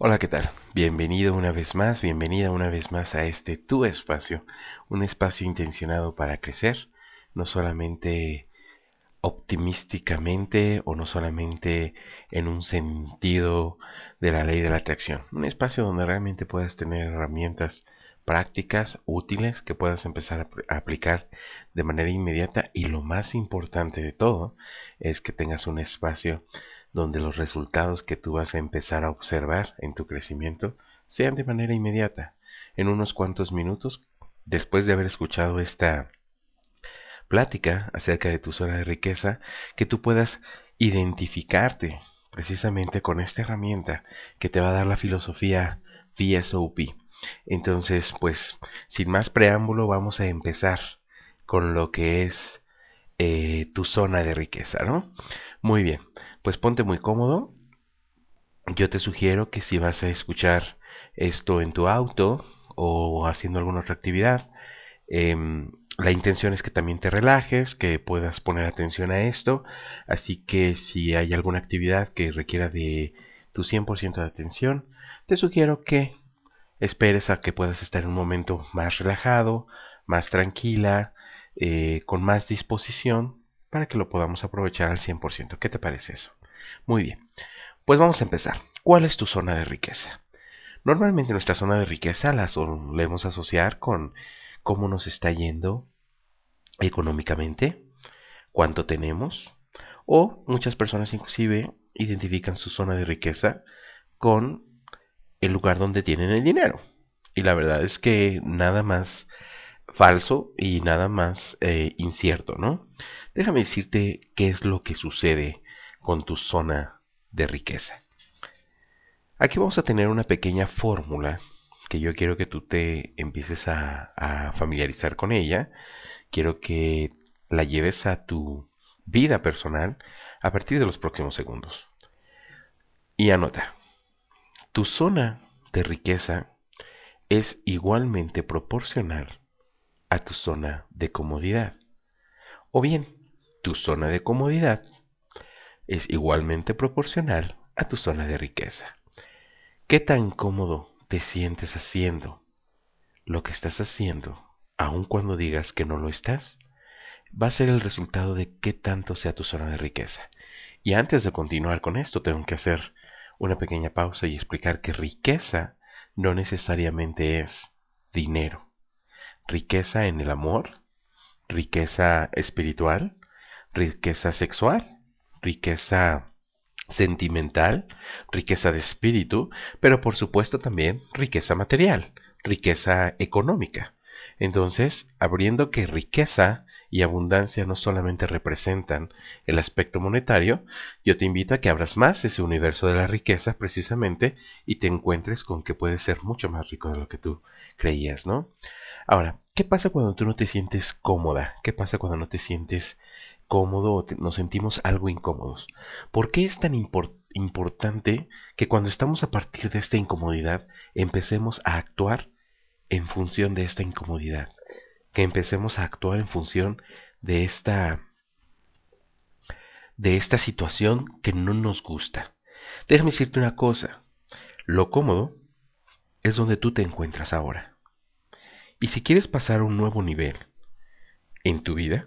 Hola, ¿qué tal? Bienvenido una vez más, bienvenida una vez más a este tu espacio, un espacio intencionado para crecer, no solamente optimísticamente o no solamente en un sentido de la ley de la atracción, un espacio donde realmente puedas tener herramientas prácticas útiles que puedas empezar a aplicar de manera inmediata y lo más importante de todo es que tengas un espacio donde los resultados que tú vas a empezar a observar en tu crecimiento sean de manera inmediata, en unos cuantos minutos, después de haber escuchado esta plática acerca de tu zona de riqueza, que tú puedas identificarte precisamente con esta herramienta que te va a dar la filosofía VSOP. Entonces, pues, sin más preámbulo, vamos a empezar con lo que es eh, tu zona de riqueza, ¿no? Muy bien, pues ponte muy cómodo. Yo te sugiero que si vas a escuchar esto en tu auto o haciendo alguna otra actividad, em, la intención es que también te relajes, que puedas poner atención a esto. Así que si hay alguna actividad que requiera de tu 100% de atención, te sugiero que esperes a que puedas estar en un momento más relajado, más tranquila, eh, con más disposición para que lo podamos aprovechar al 100%. ¿Qué te parece eso? Muy bien, pues vamos a empezar. ¿Cuál es tu zona de riqueza? Normalmente nuestra zona de riqueza la solemos asociar con cómo nos está yendo económicamente, cuánto tenemos, o muchas personas inclusive identifican su zona de riqueza con el lugar donde tienen el dinero. Y la verdad es que nada más falso y nada más eh, incierto, ¿no? Déjame decirte qué es lo que sucede con tu zona de riqueza. Aquí vamos a tener una pequeña fórmula que yo quiero que tú te empieces a, familiarizar con ella. Quiero que la lleves a tu vida personal a partir de los próximos segundos. Y anota, tu zona de riqueza es igualmente proporcional a tu zona de comodidad. O bien, tu zona de comodidad es igualmente proporcional a tu zona de riqueza. ¿Qué tan cómodo te sientes haciendo lo que estás haciendo, aun cuando digas que no lo estás? Va a ser el resultado de qué tanto sea tu zona de riqueza. Y antes de continuar con esto, tengo que hacer una pequeña pausa y explicar que riqueza no necesariamente es dinero. Riqueza en el amor, riqueza espiritual, riqueza sexual, riqueza sentimental, riqueza de espíritu, pero por supuesto también riqueza material, riqueza económica. Entonces, abriendo que riqueza y abundancia no solamente representan el aspecto monetario, yo te invito a que abras más ese universo de la riqueza precisamente y te encuentres con que puedes ser mucho más rico de lo que tú creías, ¿no? Ahora, ¿qué pasa cuando tú no te sientes cómoda? ¿Qué pasa cuando no te sientes cómodo o nos sentimos algo incómodos? ¿Por qué es tan importante que cuando estamos a partir de esta incomodidad empecemos a actuar en función de esta incomodidad? que empecemos a actuar en función de esta de esta situación que no nos gusta. Déjame decirte una cosa, lo cómodo es donde tú te encuentras ahora. Y si quieres pasar a un nuevo nivel en tu vida,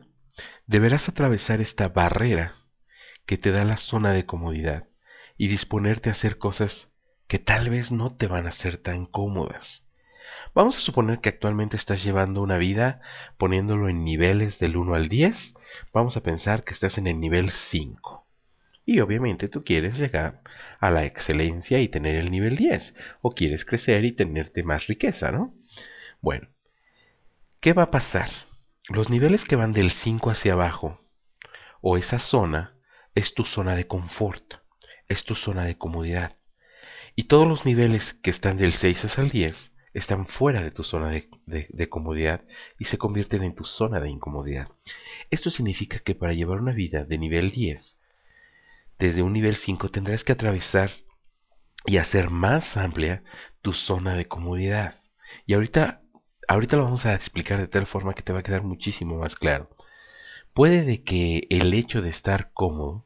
deberás atravesar esta barrera que te da la zona de comodidad y disponerte a hacer cosas que tal vez no te van a ser tan cómodas. Vamos a suponer que actualmente estás llevando una vida poniéndolo en niveles del 1 al 10. Vamos a pensar que estás en el nivel 5. Y obviamente tú quieres llegar a la excelencia y tener el nivel 10. O quieres crecer y tenerte más riqueza, ¿no? Bueno, ¿qué va a pasar? Los niveles que van del 5 hacia abajo, o esa zona, es tu zona de confort, es tu zona de comodidad. Y todos los niveles que están del 6 hasta el 10 están fuera de tu zona de, comodidad y se convierten en tu zona de incomodidad. Esto significa que para llevar una vida de nivel 10, desde un nivel 5 tendrás que atravesar y hacer más amplia tu zona de comodidad. Y ahorita, ahorita lo vamos a explicar de tal forma que te va a quedar muchísimo más claro. Puede de que el hecho de estar cómodo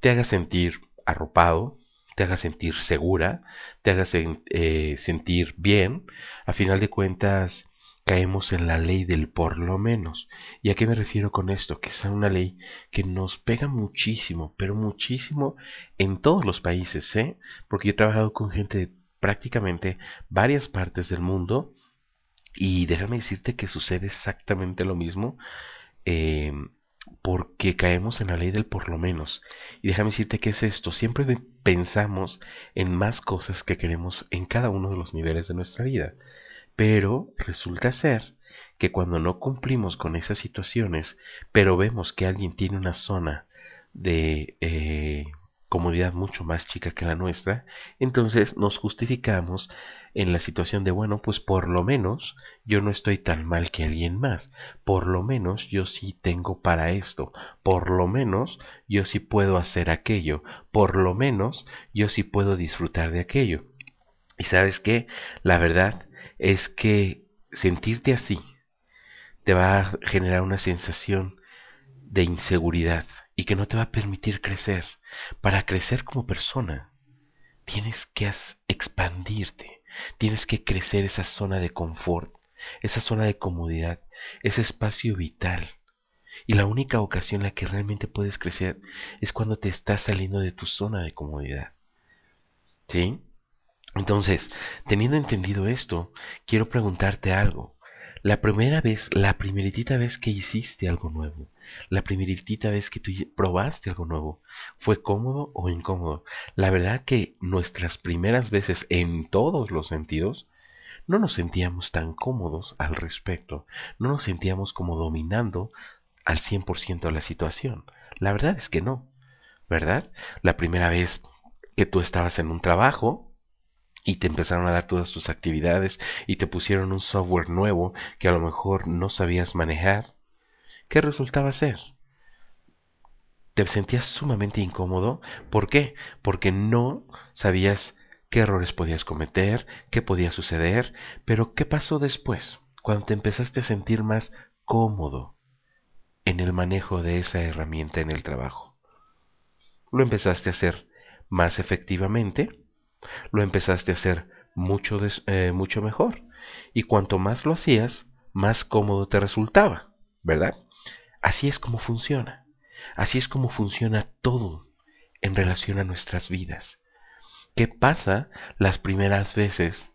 te haga sentir arropado, te haga sentir segura, te haga eh, sentir bien, a final de cuentas caemos en la ley del por lo menos. ¿Y a qué me refiero con esto? Que es una ley que nos pega muchísimo, pero muchísimo en todos los países, ¿eh? Porque yo he trabajado con gente de prácticamente varias partes del mundo y déjame decirte que sucede exactamente lo mismo. Eh, porque caemos en la ley del por lo menos. Y déjame decirte que es esto, siempre pensamos en más cosas que queremos en cada uno de los niveles de nuestra vida. Pero resulta ser que cuando no cumplimos con esas situaciones, pero vemos que alguien tiene una zona de eh, comodidad mucho más chica que la nuestra, entonces nos justificamos en la situación de, bueno, pues por lo menos yo no estoy tan mal que alguien más, por lo menos yo sí tengo para esto, por lo menos yo sí puedo hacer aquello, por lo menos yo sí puedo disfrutar de aquello. Y sabes qué, la verdad es que sentirte así te va a generar una sensación de inseguridad y que no te va a permitir crecer. Para crecer como persona, tienes que expandirte, tienes que crecer esa zona de confort, esa zona de comodidad, ese espacio vital. Y la única ocasión en la que realmente puedes crecer es cuando te estás saliendo de tu zona de comodidad. ¿Sí? Entonces, teniendo entendido esto, quiero preguntarte algo. La primera vez, la primeritita vez que hiciste algo nuevo, la primeritita vez que tú probaste algo nuevo, ¿fue cómodo o incómodo? La verdad que nuestras primeras veces en todos los sentidos, no nos sentíamos tan cómodos al respecto, no nos sentíamos como dominando al 100% la situación. La verdad es que no, ¿verdad? La primera vez que tú estabas en un trabajo, y te empezaron a dar todas tus actividades y te pusieron un software nuevo que a lo mejor no sabías manejar, ¿qué resultaba ser? Te sentías sumamente incómodo. ¿Por qué? Porque no sabías qué errores podías cometer, qué podía suceder, pero ¿qué pasó después? Cuando te empezaste a sentir más cómodo en el manejo de esa herramienta en el trabajo. Lo empezaste a hacer más efectivamente, lo empezaste a hacer mucho, eh, mucho mejor. Y cuanto más lo hacías, más cómodo te resultaba, ¿verdad? Así es como funciona. Así es como funciona todo en relación a nuestras vidas. ¿Qué pasa las primeras veces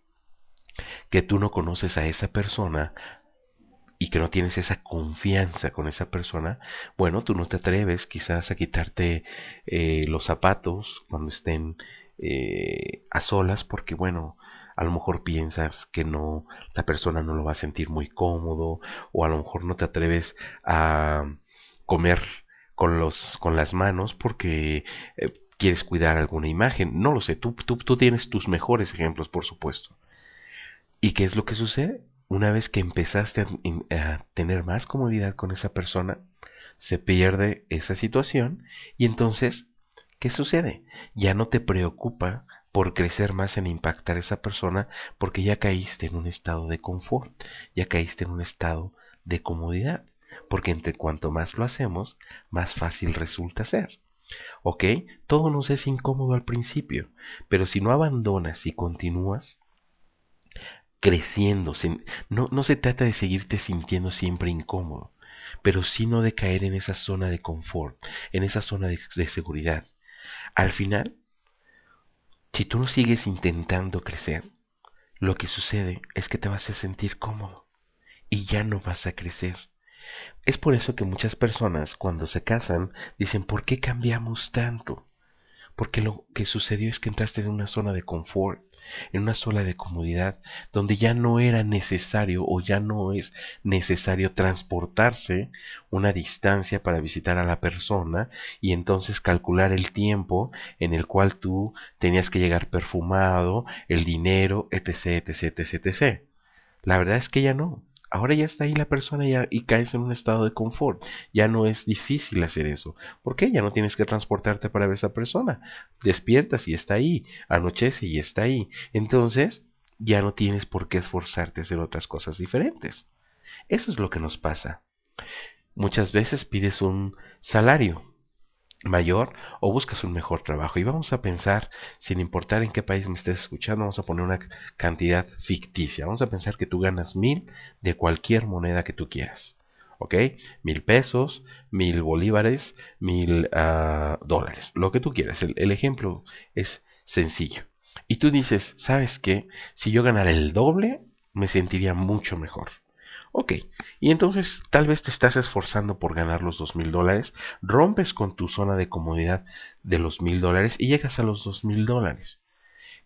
que tú no conoces a esa persona y que no tienes esa confianza con esa persona? Bueno, tú no te atreves quizás a quitarte eh, los zapatos cuando estén eh, a solas porque bueno, a lo mejor piensas que no, la persona no lo va a sentir muy cómodo o a lo mejor no te atreves a comer con los con las manos porque eh, quieres cuidar alguna imagen, no lo sé, tú, tú, tú tienes tus mejores ejemplos, por supuesto. ¿Y qué es lo que sucede? Una vez que empezaste a tener más comodidad con esa persona, se pierde esa situación y entonces ¿Qué sucede? Ya no te preocupa por crecer más en impactar a esa persona porque ya caíste en un estado de confort, ya caíste en un estado de comodidad, porque entre cuanto más lo hacemos, más fácil resulta ser. ¿Ok? Todo nos es incómodo al principio, pero si no abandonas y continúas creciendo, no, no se trata de seguirte sintiendo siempre incómodo, pero sino de caer en esa zona de confort, en esa zona de seguridad, al final, si tú no sigues intentando crecer, lo que sucede es que te vas a sentir cómodo y ya no vas a crecer. Es por eso que muchas personas cuando se casan dicen, ¿por qué cambiamos tanto? Porque lo que sucedió es que entraste en una zona de confort en una sola de comodidad, donde ya no era necesario o ya no es necesario transportarse una distancia para visitar a la persona y entonces calcular el tiempo en el cual tú tenías que llegar perfumado, el dinero, etc, etc, etc, etc. La verdad es que ya no. Ahora ya está ahí la persona y caes en un estado de confort. Ya no es difícil hacer eso. ¿Por qué? Ya no tienes que transportarte para ver a esa persona. Despiertas y está ahí. Anochece y está ahí. Entonces, ya no tienes por qué esforzarte a hacer otras cosas diferentes. Eso es lo que nos pasa. Muchas veces pides un salario mayor o buscas un mejor trabajo. Y vamos a pensar, sin importar en qué país me estés escuchando, vamos a poner una cantidad ficticia. Vamos a pensar que tú ganas mil de cualquier moneda que tú quieras. ¿Ok? Mil pesos, mil bolívares, mil ah, dólares, lo que tú quieras. El, el ejemplo es sencillo. Y tú dices, ¿sabes qué? Si yo ganara el doble, me sentiría mucho mejor. Ok, y entonces tal vez te estás esforzando por ganar los dos mil dólares, rompes con tu zona de comodidad de los mil dólares y llegas a los dos mil dólares.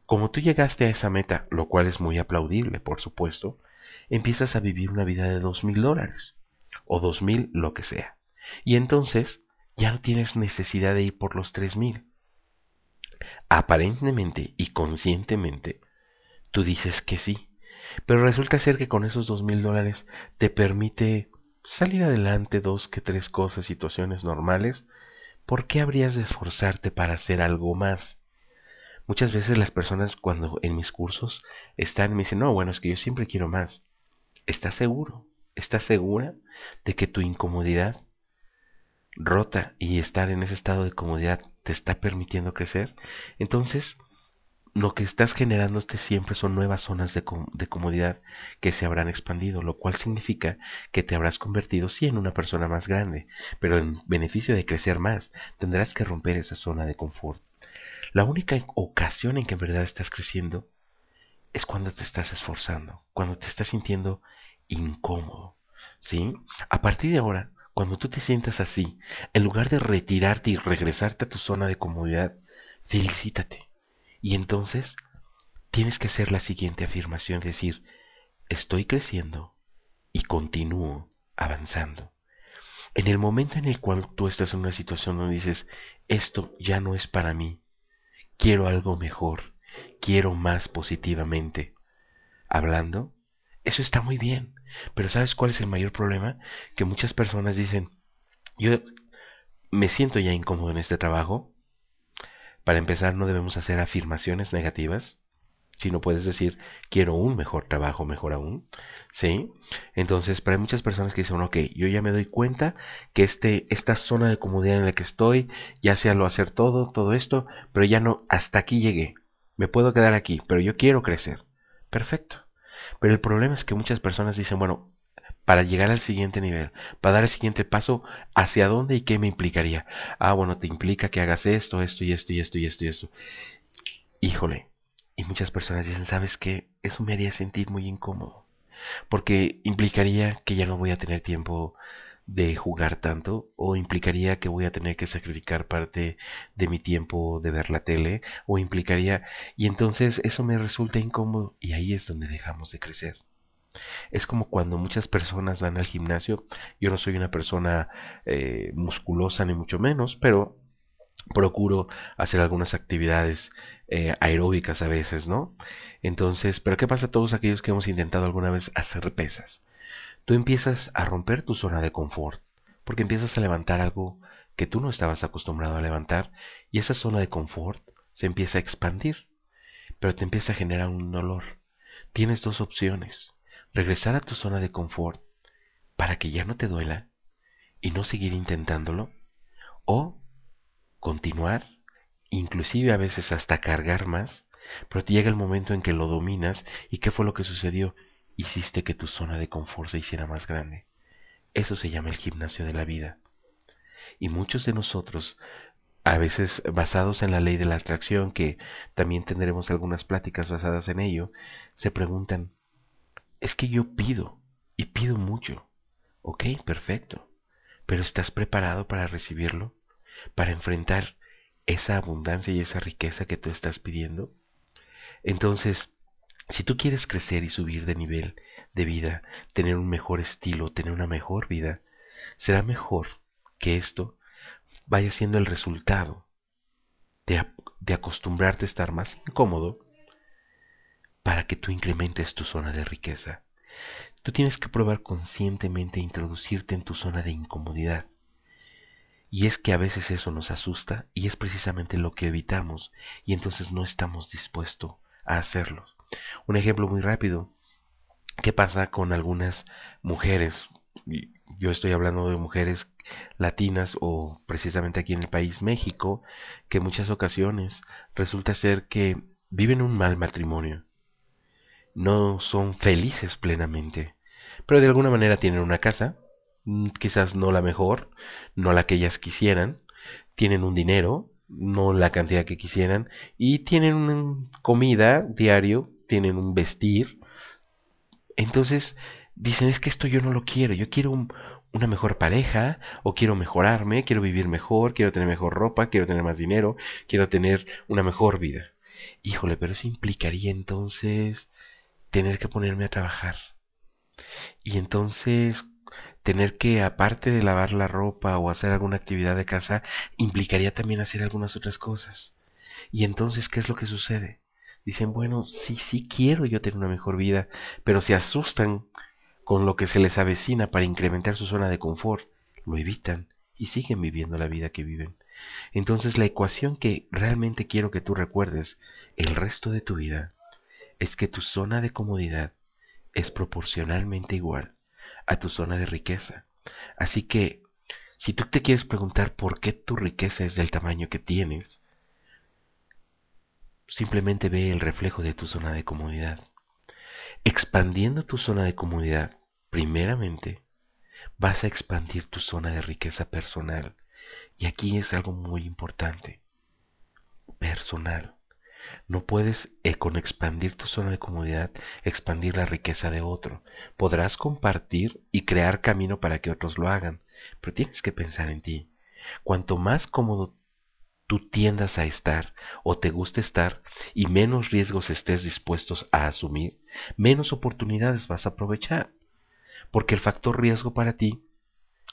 Como tú llegaste a esa meta, lo cual es muy aplaudible, por supuesto, empiezas a vivir una vida de dos mil dólares, o dos mil, lo que sea. Y entonces ya no tienes necesidad de ir por los tres mil. Aparentemente y conscientemente, tú dices que sí pero resulta ser que con esos dos mil dólares te permite salir adelante dos que tres cosas, situaciones normales. ¿Por qué habrías de esforzarte para hacer algo más? Muchas veces las personas cuando en mis cursos están me dicen, no, bueno, es que yo siempre quiero más. ¿Estás seguro? ¿Estás segura de que tu incomodidad rota y estar en ese estado de comodidad te está permitiendo crecer? Entonces, lo que estás generando siempre son nuevas zonas de, comodidad que se habrán expandido, lo cual significa que te habrás convertido sí en una persona más grande, pero en beneficio de crecer más, tendrás que romper esa zona de confort. La única ocasión en que en verdad estás creciendo es cuando te estás esforzando, cuando te estás sintiendo incómodo, ¿sí? A partir de ahora, cuando tú te sientas así, en lugar de retirarte y regresarte a tu zona de comodidad, felicítate y entonces tienes que hacer la siguiente afirmación, es decir, estoy creciendo y continúo avanzando. En el momento en el cual tú estás en una situación donde dices, esto ya no es para mí, quiero algo mejor, quiero más positivamente, hablando, eso está muy bien, pero ¿sabes cuál es el mayor problema? Que muchas personas dicen, yo me siento ya incómodo en este trabajo, para empezar, no debemos hacer afirmaciones negativas, sino puedes decir, quiero un mejor trabajo, mejor aún. ¿Sí? Entonces, para muchas personas que dicen, ok, yo ya me doy cuenta que este, esta zona de comodidad en la que estoy, ya sea lo hacer todo, todo esto, pero ya no, hasta aquí llegué. Me puedo quedar aquí, pero yo quiero crecer. Perfecto. Pero el problema es que muchas personas dicen, bueno, para llegar al siguiente nivel, para dar el siguiente paso, ¿hacia dónde y qué me implicaría? Ah, bueno, te implica que hagas esto, esto y esto y esto y esto y esto. Híjole, y muchas personas dicen, ¿sabes qué? Eso me haría sentir muy incómodo, porque implicaría que ya no voy a tener tiempo de jugar tanto o implicaría que voy a tener que sacrificar parte de mi tiempo de ver la tele o implicaría y entonces eso me resulta incómodo y ahí es donde dejamos de crecer. Es como cuando muchas personas van al gimnasio. Yo no soy una persona eh, musculosa ni mucho menos, pero procuro hacer algunas actividades eh, aeróbicas a veces, ¿no? Entonces, pero ¿qué pasa a todos aquellos que hemos intentado alguna vez hacer pesas? Tú empiezas a romper tu zona de confort, porque empiezas a levantar algo que tú no estabas acostumbrado a levantar y esa zona de confort se empieza a expandir, pero te empieza a generar un dolor. Tienes dos opciones regresar a tu zona de confort para que ya no te duela y no seguir intentándolo, o continuar, inclusive a veces hasta cargar más, pero te llega el momento en que lo dominas y ¿qué fue lo que sucedió? Hiciste que tu zona de confort se hiciera más grande. Eso se llama el gimnasio de la vida. Y muchos de nosotros, a veces basados en la ley de la atracción, que también tendremos algunas pláticas basadas en ello, se preguntan, es que yo pido y pido mucho. Ok, perfecto. Pero ¿estás preparado para recibirlo? ¿Para enfrentar esa abundancia y esa riqueza que tú estás pidiendo? Entonces, si tú quieres crecer y subir de nivel de vida, tener un mejor estilo, tener una mejor vida, será mejor que esto vaya siendo el resultado de, de acostumbrarte a estar más incómodo para que tú incrementes tu zona de riqueza. Tú tienes que probar conscientemente introducirte en tu zona de incomodidad. Y es que a veces eso nos asusta y es precisamente lo que evitamos y entonces no estamos dispuestos a hacerlo. Un ejemplo muy rápido. ¿Qué pasa con algunas mujeres? yo estoy hablando de mujeres latinas o precisamente aquí en el país México, que en muchas ocasiones resulta ser que viven un mal matrimonio. No son felices plenamente, pero de alguna manera tienen una casa, mm, quizás no la mejor, no la que ellas quisieran, tienen un dinero, no la cantidad que quisieran, y tienen una comida diario, tienen un vestir. Entonces dicen, es que esto yo no lo quiero, yo quiero una mejor pareja, o quiero mejorarme, quiero vivir mejor, quiero tener mejor ropa, quiero tener más dinero, quiero tener una mejor vida. Híjole, pero eso implicaría entonces tener que ponerme a trabajar. Y entonces tener que, aparte de lavar la ropa o hacer alguna actividad de casa, implicaría también hacer algunas otras cosas. Y entonces, ¿qué es lo que sucede? Dicen, bueno, sí, sí quiero yo tener una mejor vida, pero se asustan con lo que se les avecina para incrementar su zona de confort, lo evitan y siguen viviendo la vida que viven. Entonces la ecuación que realmente quiero que tú recuerdes el resto de tu vida es que tu zona de comodidad es proporcionalmente igual a tu zona de riqueza. Así que, si tú te quieres preguntar por qué tu riqueza es del tamaño que tienes, simplemente ve el reflejo de tu zona de comodidad. Expandiendo tu zona de comodidad, primeramente, vas a expandir tu zona de riqueza personal. Y aquí es algo muy importante. Personal. No puedes, eh, con expandir tu zona de comodidad, expandir la riqueza de otro. Podrás compartir y crear camino para que otros lo hagan, pero tienes que pensar en ti. Cuanto más cómodo tú tiendas a estar o te guste estar y menos riesgos estés dispuestos a asumir, menos oportunidades vas a aprovechar. Porque el factor riesgo para ti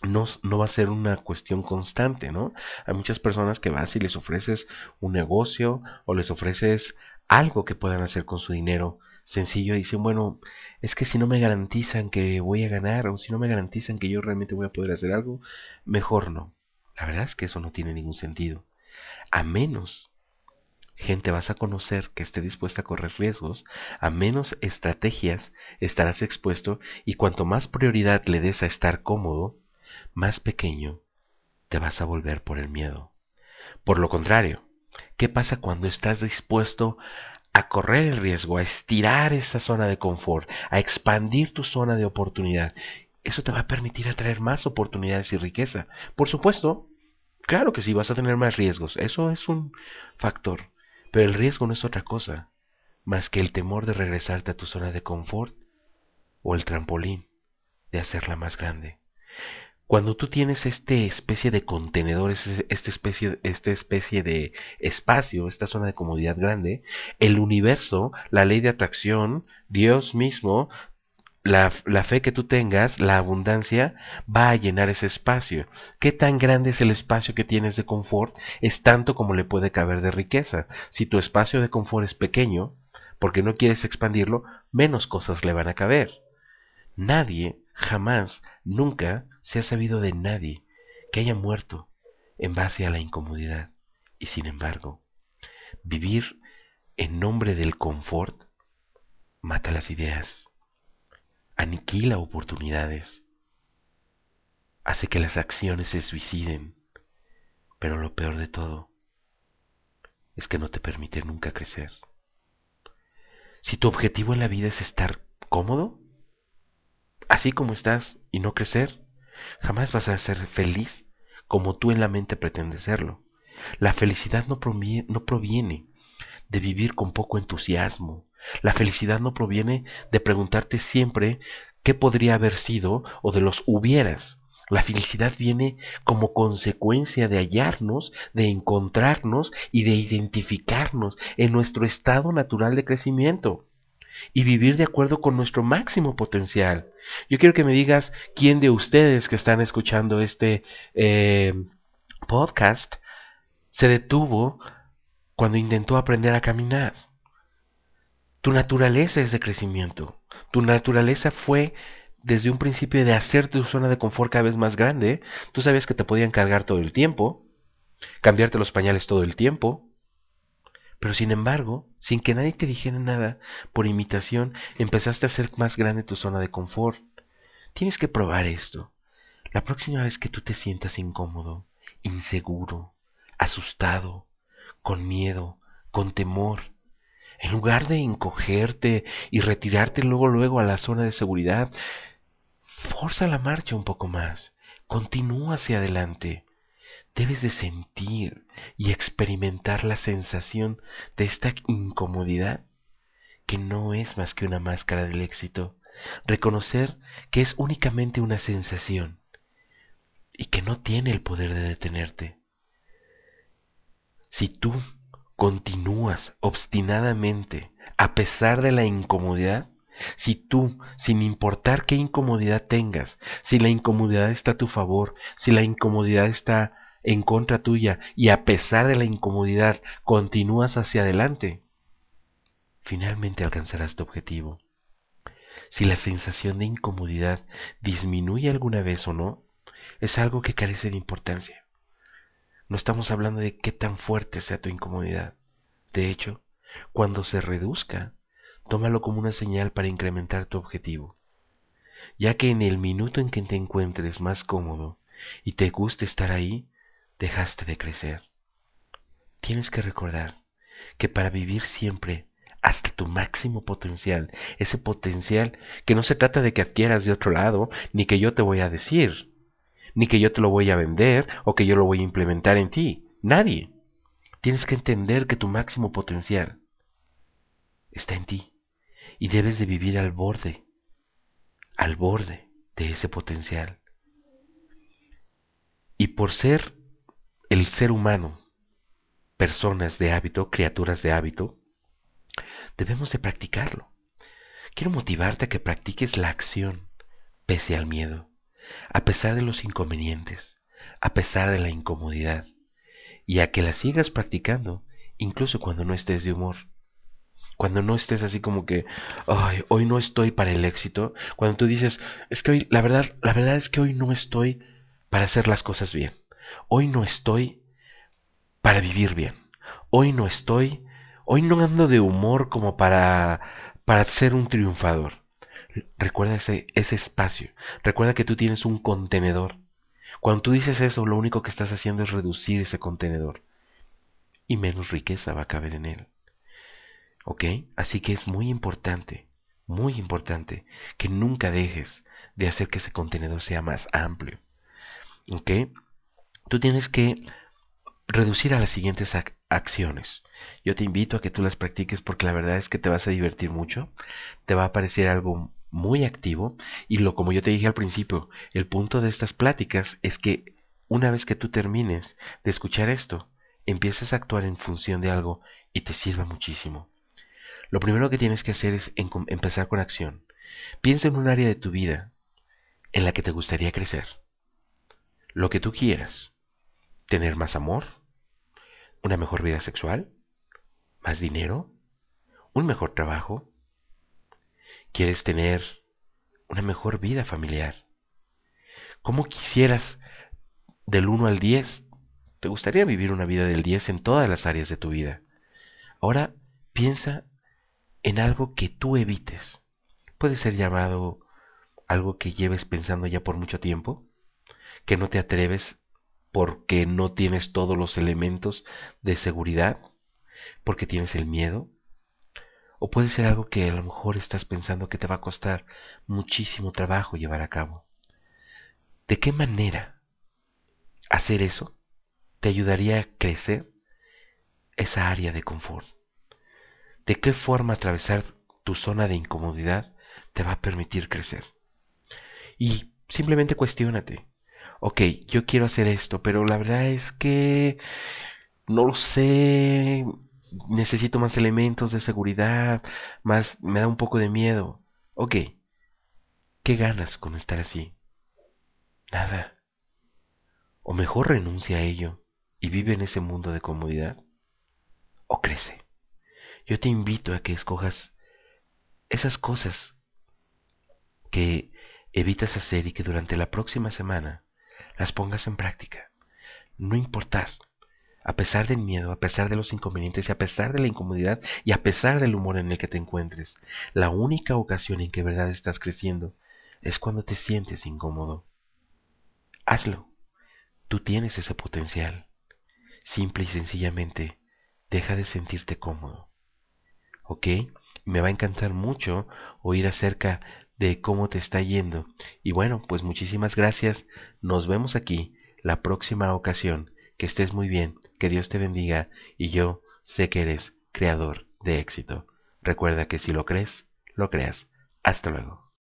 no, no, va a ser una cuestión constante, ¿no? Hay muchas personas que vas y les ofreces un negocio o les ofreces algo que puedan hacer con su dinero sencillo y dicen, bueno, es que si no me garantizan que voy a ganar o si no me garantizan que yo realmente voy a poder hacer algo, mejor no. La verdad es que eso no tiene ningún sentido. A menos gente vas a conocer que esté dispuesta a correr riesgos, a menos estrategias estarás expuesto y cuanto más prioridad le des a estar cómodo, más pequeño te vas a volver por el miedo. Por lo contrario, ¿qué pasa cuando estás dispuesto a correr el riesgo, a estirar esa zona de confort, a expandir tu zona de oportunidad? Eso te va a permitir atraer más oportunidades y riqueza. Por supuesto, claro que sí, vas a tener más riesgos, eso es un factor, pero el riesgo no es otra cosa más que el temor de regresarte a tu zona de confort o el trampolín de hacerla más grande. Cuando tú tienes este especie de contenedores, esta especie, esta especie de espacio, esta zona de comodidad grande, el universo, la ley de atracción, Dios mismo, la, la, fe que tú tengas, la abundancia, va a llenar ese espacio. ¿Qué tan grande es el espacio que tienes de confort? Es tanto como le puede caber de riqueza. Si tu espacio de confort es pequeño, porque no quieres expandirlo, menos cosas le van a caber. Nadie Jamás, nunca se ha sabido de nadie que haya muerto en base a la incomodidad. Y sin embargo, vivir en nombre del confort mata las ideas, aniquila oportunidades, hace que las acciones se suiciden, pero lo peor de todo es que no te permite nunca crecer. Si tu objetivo en la vida es estar cómodo, así como estás y no crecer, jamás vas a ser feliz como tú en la mente pretendes serlo. La felicidad no proviene, no proviene de vivir con poco entusiasmo. La felicidad no proviene de preguntarte siempre qué podría haber sido o de los hubieras. La felicidad viene como consecuencia de hallarnos, de encontrarnos y de identificarnos en nuestro estado natural de crecimiento y vivir de acuerdo con nuestro máximo potencial. Yo quiero que me digas quién de ustedes que están escuchando este eh, podcast se detuvo cuando intentó aprender a caminar. Tu naturaleza es de crecimiento. Tu naturaleza fue desde un principio de hacer tu zona de confort cada vez más grande. Tú sabías que te podían cargar todo el tiempo, cambiarte los pañales todo el tiempo, pero sin embargo, sin que nadie te dijera nada, por imitación, empezaste a hacer más grande tu zona de confort. Tienes que probar esto. La próxima vez que tú te sientas incómodo, inseguro, asustado, con miedo, con temor, en lugar de encogerte y retirarte luego luego a la zona de seguridad, forza la marcha un poco más. Continúa hacia adelante. Debes de sentir y experimentar la sensación de esta incomodidad que no es más que una máscara del éxito. Reconocer que es únicamente una sensación y que no tiene el poder de detenerte. Si tú continúas obstinadamente a pesar de la incomodidad, si tú, sin importar qué incomodidad tengas, si la incomodidad está a tu favor, si la incomodidad está en contra tuya y a pesar de la incomodidad continúas hacia adelante, finalmente alcanzarás tu objetivo. Si la sensación de incomodidad disminuye alguna vez o no, es algo que carece de importancia. No estamos hablando de qué tan fuerte sea tu incomodidad. De hecho, cuando se reduzca, tómalo como una señal para incrementar tu objetivo, ya que en el minuto en que te encuentres más cómodo y te guste estar ahí, dejaste de crecer. Tienes que recordar que para vivir siempre hasta tu máximo potencial, ese potencial que no se trata de que adquieras de otro lado, ni que yo te voy a decir, ni que yo te lo voy a vender o que yo lo voy a implementar en ti. Nadie. Tienes que entender que tu máximo potencial está en ti y debes de vivir al borde, al borde de ese potencial. Y por ser el ser humano, personas de hábito, criaturas de hábito, debemos de practicarlo. Quiero motivarte a que practiques la acción pese al miedo, a pesar de los inconvenientes, a pesar de la incomodidad, y a que la sigas practicando incluso cuando no estés de humor. Cuando no estés así como que, hoy no estoy para el éxito. Cuando tú dices, es que hoy, la verdad, la verdad es que hoy no estoy para hacer las cosas bien. Hoy no estoy para vivir bien. Hoy no estoy, hoy no ando de humor como para, para ser un triunfador. Recuerda ese, ese espacio. Recuerda que tú tienes un contenedor. Cuando tú dices eso, lo único que estás haciendo es reducir ese contenedor. Y menos riqueza va a caber en él. ¿Ok? Así que es muy importante, muy importante que nunca dejes de hacer que ese contenedor sea más amplio. ¿Ok? Tú tienes que reducir a las siguientes acciones. Yo te invito a que tú las practiques porque la verdad es que te vas a divertir mucho, te va a parecer algo muy activo y lo como yo te dije al principio, el punto de estas pláticas es que una vez que tú termines de escuchar esto, empieces a actuar en función de algo y te sirva muchísimo. Lo primero que tienes que hacer es empezar con acción. Piensa en un área de tu vida en la que te gustaría crecer. Lo que tú quieras. Tener más amor, una mejor vida sexual, más dinero, un mejor trabajo. Quieres tener una mejor vida familiar. ¿Cómo quisieras del 1 al 10? ¿Te gustaría vivir una vida del 10 en todas las áreas de tu vida? Ahora piensa en algo que tú evites. Puede ser llamado algo que lleves pensando ya por mucho tiempo, que no te atreves porque no tienes todos los elementos de seguridad, porque tienes el miedo, o puede ser algo que a lo mejor estás pensando que te va a costar muchísimo trabajo llevar a cabo. ¿De qué manera hacer eso te ayudaría a crecer esa área de confort? de qué forma atravesar tu zona de incomodidad te va a permitir crecer. Y simplemente cuestiónate. Ok, yo quiero hacer esto, pero la verdad es que no lo sé. Necesito más elementos de seguridad, más me da un poco de miedo. Ok, ¿qué ganas con estar así? Nada. O mejor renuncia a ello y vive en ese mundo de comodidad. O crece yo te invito a que escojas esas cosas que evitas hacer y que durante la próxima semana las pongas en práctica. No importar, a pesar del miedo, a pesar de los inconvenientes y a pesar de la incomodidad y a pesar del humor en el que te encuentres, la única ocasión en que verdad estás creciendo es cuando te sientes incómodo. Hazlo. Tú tienes ese potencial. Simple y sencillamente, deja de sentirte cómodo. ¿Ok? Me va a encantar mucho oír acerca de cómo te está yendo. Y bueno, pues muchísimas gracias. Nos vemos aquí la próxima ocasión. Que estés muy bien, que Dios te bendiga y yo sé que eres creador de éxito. Recuerda que si lo crees, lo creas. Hasta luego.